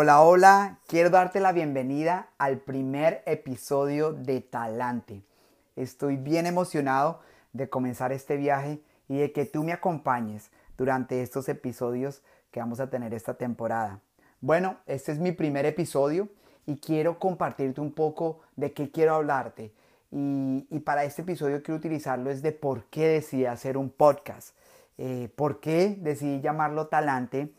Hola, hola, quiero darte la bienvenida al primer episodio de Talante. Estoy bien emocionado de comenzar este viaje y de que tú me acompañes durante estos episodios que vamos a tener esta temporada. Bueno, este es mi primer episodio y quiero compartirte un poco de qué quiero hablarte. Y, para este episodio quiero utilizarlo es de por qué decidí hacer un podcast. Eh, por qué decidí llamarlo Talante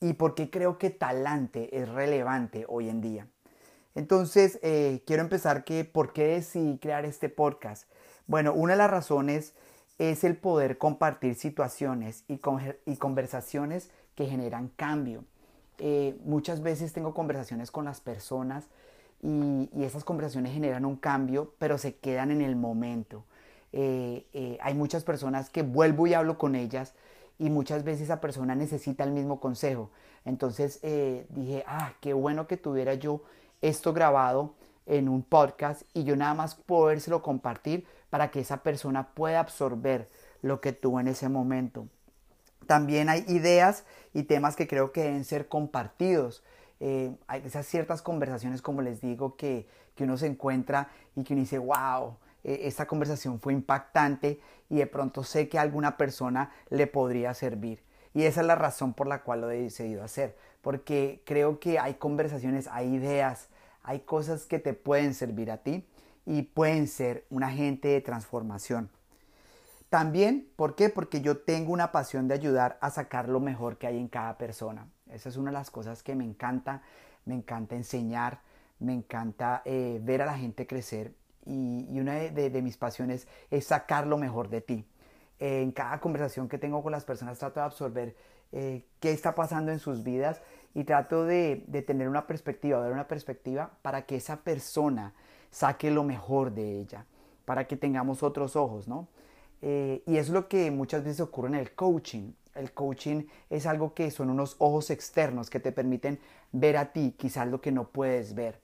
y por qué creo que talante es relevante hoy en día. Entonces, eh, quiero empezar que por qué decidí crear este podcast. Bueno, una de las razones es el poder compartir situaciones y, conversaciones que generan cambio. Eh, muchas veces tengo conversaciones con las personas y, esas conversaciones generan un cambio, pero se quedan en el momento. Eh, hay muchas personas que vuelvo y hablo con ellas y muchas veces esa persona necesita el mismo consejo. Entonces eh, dije, ah, qué bueno que tuviera yo esto grabado en un podcast y yo nada más podérselo compartir para que esa persona pueda absorber lo que tuvo en ese momento. También hay ideas y temas que creo que deben ser compartidos. Eh, hay esas ciertas conversaciones, como les digo, que, que uno se encuentra y que uno dice, wow, eh, esta conversación fue impactante y de pronto sé que alguna persona le podría servir. Y esa es la razón por la cual lo he decidido hacer, porque creo que hay conversaciones, hay ideas, hay cosas que te pueden servir a ti y pueden ser un agente de transformación. También, ¿por qué? Porque yo tengo una pasión de ayudar a sacar lo mejor que hay en cada persona. Esa es una de las cosas que me encanta. Me encanta enseñar, me encanta eh, ver a la gente crecer y, una de, mis pasiones es sacar lo mejor de ti. en cada conversación que tengo con las personas trato de absorber eh, qué está pasando en sus vidas y trato de, tener una perspectiva, dar una perspectiva para que esa persona saque lo mejor de ella, para que tengamos otros ojos, ¿no? Eh, y es lo que muchas veces ocurre en el coaching. El coaching es algo que son unos ojos externos que te permiten ver a ti quizás lo que no puedes ver.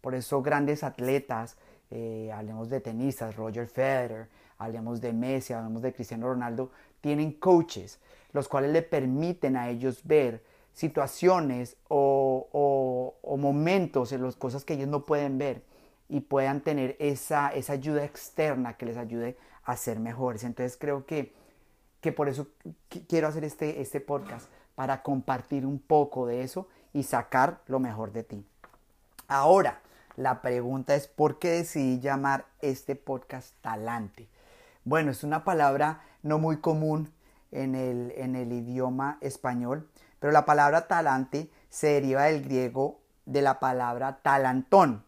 Por eso grandes atletas, eh, hablemos de tenistas, Roger Federer, hablemos de Messi, hablemos de Cristiano Ronaldo, tienen coaches, los cuales le permiten a ellos ver situaciones o, momentos en las cosas que ellos no pueden ver y puedan tener esa, esa ayuda externa que les ayude a ser mejores. Entonces creo que, que por eso quiero hacer este, este podcast, para compartir un poco de eso y sacar lo mejor de ti. Ahora, la pregunta es ¿por qué decidí llamar este podcast talante? Bueno, es una palabra no muy común en el, en el idioma español, pero la palabra talante se deriva del griego de la palabra talantón,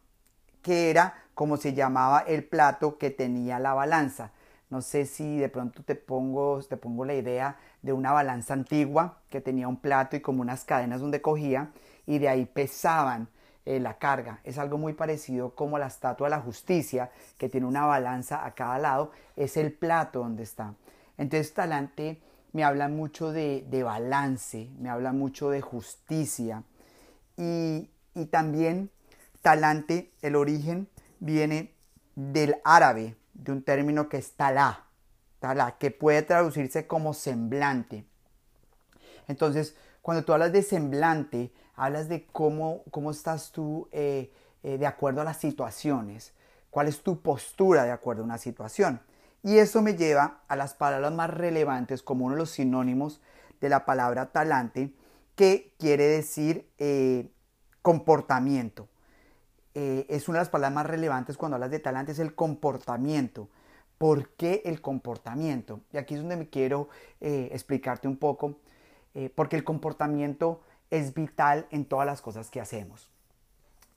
que era como se llamaba el plato que tenía la balanza. No sé si de pronto te pongo, te pongo la idea de una balanza antigua que tenía un plato y como unas cadenas donde cogía y de ahí pesaban eh, la carga. Es algo muy parecido como la estatua de la justicia, que tiene una balanza a cada lado, es el plato donde está. Entonces talante me habla mucho de, balance, me habla mucho de justicia. Y, también talante, el origen viene del árabe, de un término que es talá, talá, que puede traducirse como semblante. Entonces, cuando tú hablas de semblante, hablas de cómo, cómo estás tú eh, eh, de acuerdo a las situaciones, cuál es tu postura de acuerdo a una situación. Y eso me lleva a las palabras más relevantes como uno de los sinónimos de la palabra talante, que quiere decir eh, comportamiento. es una de las palabras más relevantes cuando hablas de talante, es el comportamiento. ¿Por qué el comportamiento? Y aquí es donde me quiero explicarte un poco, porque el comportamiento es vital en todas las cosas que hacemos.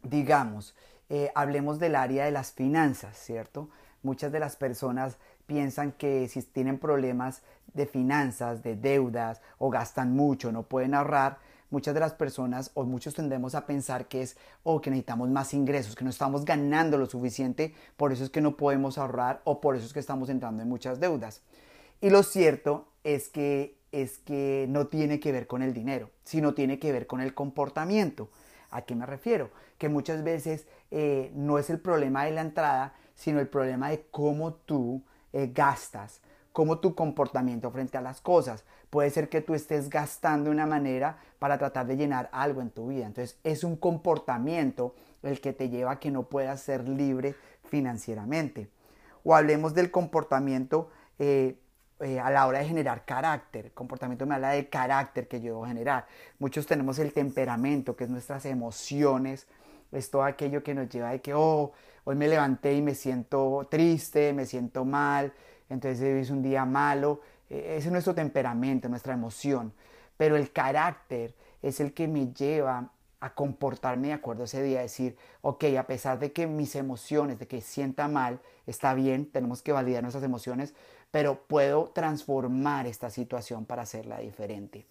Digamos, eh, hablemos del área de las finanzas, ¿cierto? Muchas de las personas piensan que si tienen problemas de finanzas, de deudas o gastan mucho, no pueden ahorrar, muchas de las personas o muchos tendemos a pensar que es o oh, que necesitamos más ingresos, que no estamos ganando lo suficiente, por eso es que no podemos ahorrar o por eso es que estamos entrando en muchas deudas. Y lo cierto es que es que no tiene que ver con el dinero, sino tiene que ver con el comportamiento. ¿A qué me refiero? Que muchas veces eh, no es el problema de la entrada, sino el problema de cómo tú eh, gastas, cómo tu comportamiento frente a las cosas. puede ser que tú estés gastando una manera para tratar de llenar algo en tu vida. Entonces es un comportamiento el que te lleva a que no puedas ser libre financieramente. O hablemos del comportamiento eh, eh, a la hora de generar carácter. comportamiento me habla de carácter que yo debo generar. Muchos tenemos el temperamento, que es nuestras emociones, es todo aquello que nos lleva de que, oh, hoy me levanté y me siento triste, me siento mal, entonces es un día malo. E, ese es nuestro temperamento, nuestra emoción. Pero el carácter es el que me lleva a comportarme de acuerdo a ese día, decir, ok, a pesar de que mis emociones, de que sienta mal, está bien, tenemos que validar nuestras emociones, pero puedo transformar esta situación para hacerla diferente.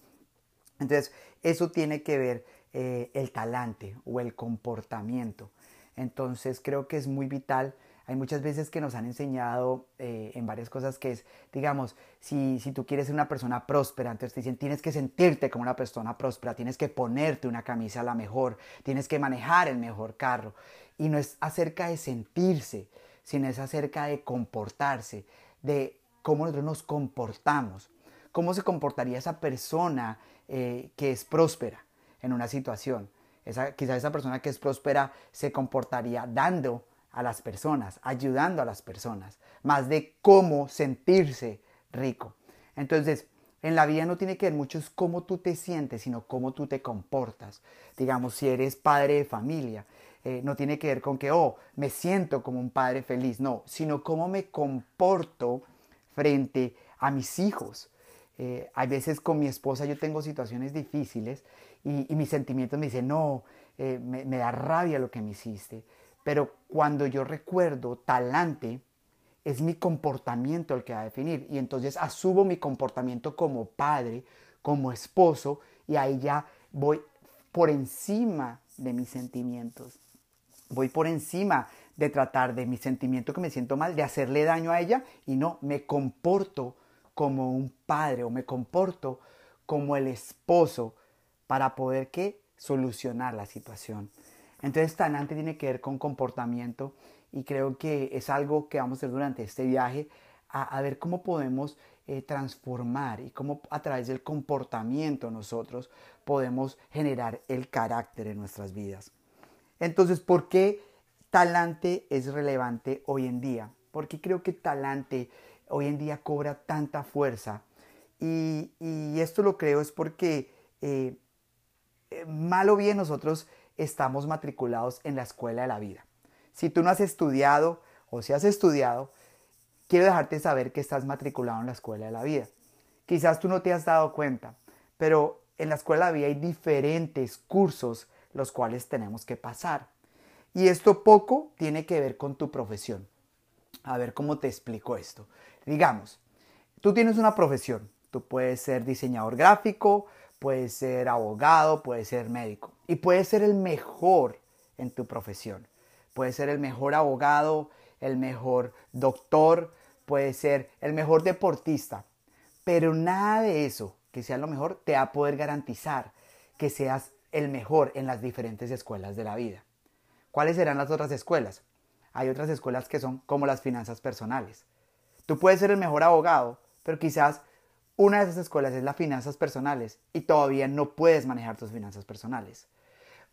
Entonces, eso tiene que ver eh, el talante o el comportamiento. Entonces, creo que es muy vital hay muchas veces que nos han enseñado eh, en varias cosas que es, digamos, si, si tú quieres ser una persona próspera, entonces te dicen, tienes que sentirte como una persona próspera, tienes que ponerte una camisa la mejor, tienes que manejar el mejor carro. Y no es acerca de sentirse, sino es acerca de comportarse, de cómo nosotros nos comportamos, cómo se comportaría esa persona eh, que es próspera en una situación. Esa, quizás esa persona que es próspera se comportaría dando a las personas, ayudando a las personas, más de cómo sentirse rico. Entonces, en la vida no tiene que ver mucho es cómo tú te sientes, sino cómo tú te comportas. Digamos, si eres padre de familia, eh, no tiene que ver con que, oh, me siento como un padre feliz, no, sino cómo me comporto frente a mis hijos. Eh, hay veces con mi esposa yo tengo situaciones difíciles y, mis sentimientos me dicen, no, eh, me, me da rabia lo que me hiciste. Pero cuando yo recuerdo talante, es mi comportamiento el que va a definir. Y entonces asumo mi comportamiento como padre, como esposo, y ahí ya voy por encima de mis sentimientos. Voy por encima de tratar de mi sentimiento que me siento mal, de hacerle daño a ella, y no, me comporto como un padre o me comporto como el esposo para poder ¿qué? solucionar la situación. Entonces talante tiene que ver con comportamiento y creo que es algo que vamos a hacer durante este viaje, a, ver cómo podemos eh, transformar y cómo a través del comportamiento nosotros podemos generar el carácter en nuestras vidas. Entonces, ¿por qué talante es relevante hoy en día? Porque creo que talante hoy en día cobra tanta fuerza. Y, esto lo creo es porque eh, eh, mal o bien nosotros estamos matriculados en la escuela de la vida. Si tú no has estudiado o si has estudiado, quiero dejarte saber que estás matriculado en la escuela de la vida. Quizás tú no te has dado cuenta, pero en la escuela de la vida hay diferentes cursos los cuales tenemos que pasar. Y esto poco tiene que ver con tu profesión. A ver cómo te explico esto. Digamos, tú tienes una profesión. Tú puedes ser diseñador gráfico, puedes ser abogado, puedes ser médico y puedes ser el mejor en tu profesión. Puedes ser el mejor abogado, el mejor doctor, puedes ser el mejor deportista, pero nada de eso, que sea lo mejor, te va a poder garantizar que seas el mejor en las diferentes escuelas de la vida. ¿Cuáles serán las otras escuelas? Hay otras escuelas que son como las finanzas personales. Tú puedes ser el mejor abogado, pero quizás una de esas escuelas es las finanzas personales y todavía no puedes manejar tus finanzas personales.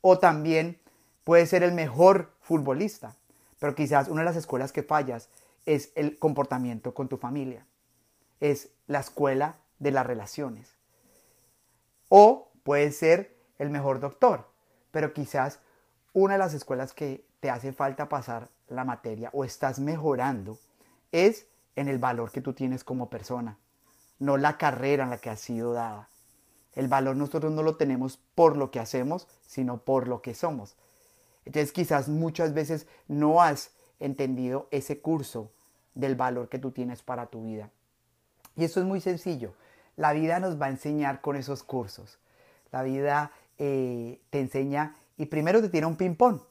O también puedes ser el mejor futbolista, pero quizás una de las escuelas que fallas es el comportamiento con tu familia. Es la escuela de las relaciones. O puedes ser el mejor doctor, pero quizás una de las escuelas que te hace falta pasar la materia o estás mejorando es en el valor que tú tienes como persona no la carrera en la que ha sido dada. El valor nosotros no lo tenemos por lo que hacemos, sino por lo que somos. Entonces quizás muchas veces no has entendido ese curso del valor que tú tienes para tu vida. Y eso es muy sencillo. La vida nos va a enseñar con esos cursos. La vida eh, te enseña y primero te tira un ping-pong.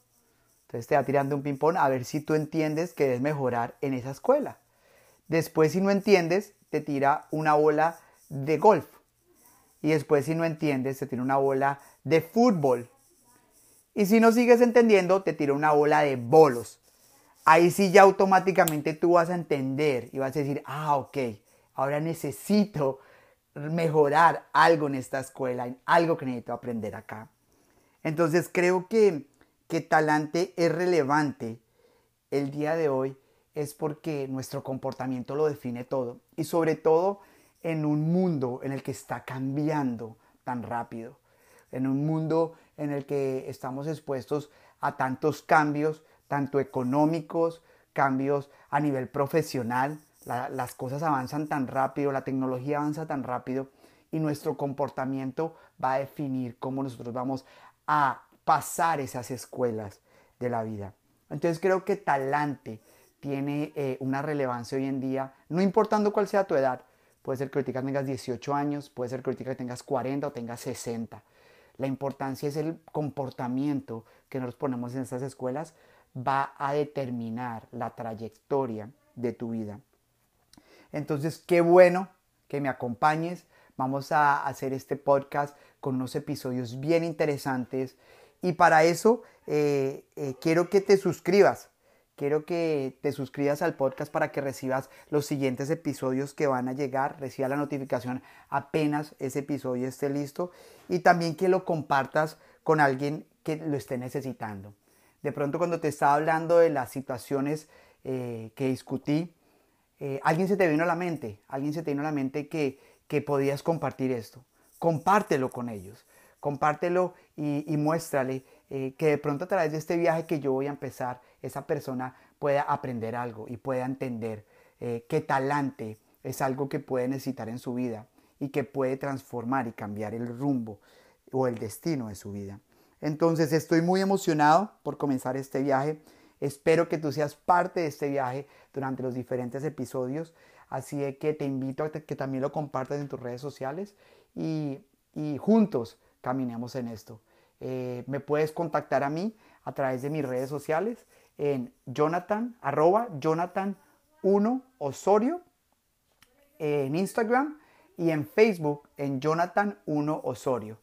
Entonces te va tirando un ping-pong a ver si tú entiendes que debes mejorar en esa escuela. Después si no entiendes, te tira una bola de golf. Y después, si no entiendes, te tira una bola de fútbol. Y si no sigues entendiendo, te tira una bola de bolos. Ahí sí ya automáticamente tú vas a entender y vas a decir, ah, ok, ahora necesito mejorar algo en esta escuela, algo que necesito aprender acá. Entonces creo que, que talante es relevante el día de hoy es porque nuestro comportamiento lo define todo y sobre todo en un mundo en el que está cambiando tan rápido, en un mundo en el que estamos expuestos a tantos cambios, tanto económicos, cambios a nivel profesional, las cosas avanzan tan rápido, la tecnología avanza tan rápido y nuestro comportamiento va a definir cómo nosotros vamos a pasar esas escuelas de la vida. Entonces creo que talante tiene eh, una relevancia hoy en día, no importando cuál sea tu edad. Puede ser que ahorita tengas 18 años, puede ser que ahorita tengas 40 o tengas 60. La importancia es el comportamiento que nos ponemos en estas escuelas va a determinar la trayectoria de tu vida. Entonces, qué bueno que me acompañes. Vamos a hacer este podcast con unos episodios bien interesantes. Y para eso eh, eh, quiero que te suscribas. Quiero que te suscribas al podcast para que recibas los siguientes episodios que van a llegar. Reciba la notificación apenas ese episodio esté listo. Y también que lo compartas con alguien que lo esté necesitando. De pronto cuando te estaba hablando de las situaciones eh, que discutí, eh, alguien se te vino a la mente, alguien se te vino a la mente que, que podías compartir esto. Compártelo con ellos, compártelo y, y muéstrale eh, que de pronto a través de este viaje que yo voy a empezar, esa persona pueda aprender algo y pueda entender eh, que talante es algo que puede necesitar en su vida y que puede transformar y cambiar el rumbo o el destino de su vida. Entonces estoy muy emocionado por comenzar este viaje. Espero que tú seas parte de este viaje durante los diferentes episodios. Así que te invito a que también lo compartas en tus redes sociales y, juntos caminemos en esto. Eh, me puedes contactar a mí a través de mis redes sociales en Jonathan, arroba Jonathan 1 Osorio en Instagram y en Facebook en Jonathan 1 Osorio.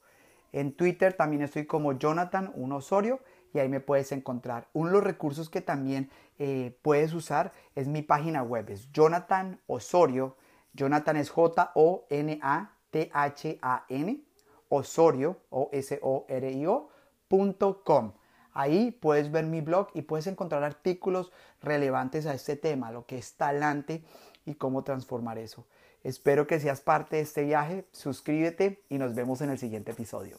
En Twitter también estoy como Jonathan 1 Osorio y ahí me puedes encontrar. Uno de los recursos que también eh, puedes usar es mi página web, es Jonathan Osorio. Jonathan es J-O-N-A-T-H-A-N, Osorio, O-S-O-R-I-O.com. Ahí puedes ver mi blog y puedes encontrar artículos relevantes a este tema, lo que es talante y cómo transformar eso. Espero que seas parte de este viaje, suscríbete y nos vemos en el siguiente episodio.